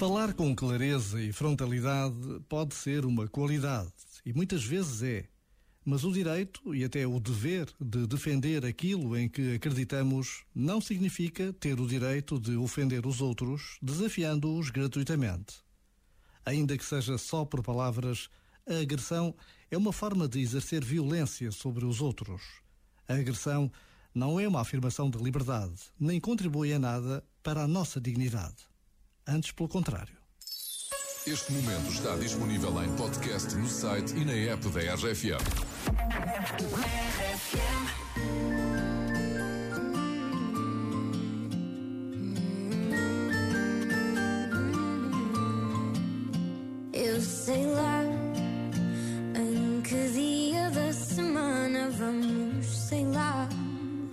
Falar com clareza e frontalidade pode ser uma qualidade, e muitas vezes é. Mas o direito e até o dever de defender aquilo em que acreditamos não significa ter o direito de ofender os outros, desafiando-os gratuitamente. Ainda que seja só por palavras, a agressão é uma forma de exercer violência sobre os outros. A agressão não é uma afirmação de liberdade, nem contribui em nada para a nossa dignidade. Antes, pelo contrário. Este momento está disponível em podcast no site e na app da RFM. Eu sei lá em que dia da semana vamos, sei lá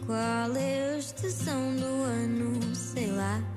qual é a estação do ano, sei lá.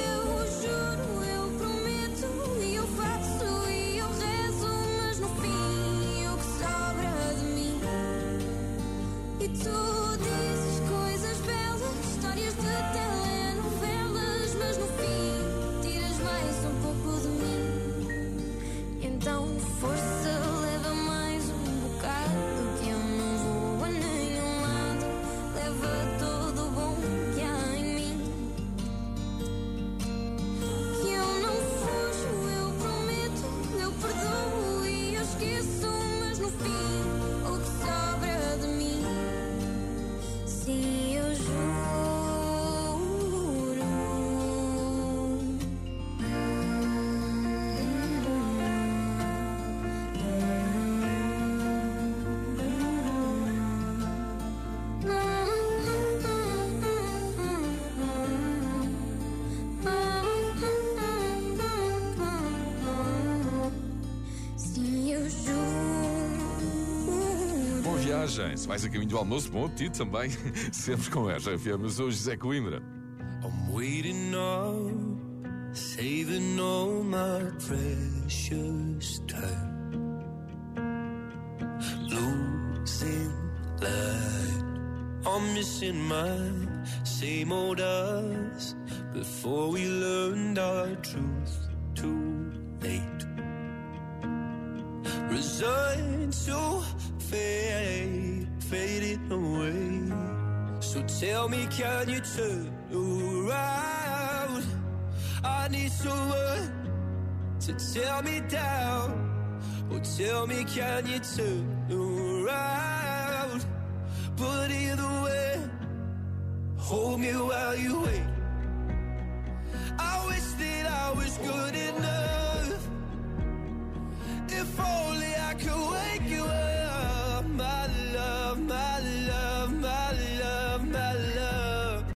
Se vais a caminho do almoço, bom apetite também. Sempre com a RFM. Eu sou José Coimbra. I'm waiting on, saving all my precious time. Losing light. I'm missing my same old us before we learned our truth too late. Resigned to fading away. So tell me, can you turn around? I need someone to tear me down. Or tell me, can you turn around? But either way, hold me while you wait. I wish that I was good enough. If all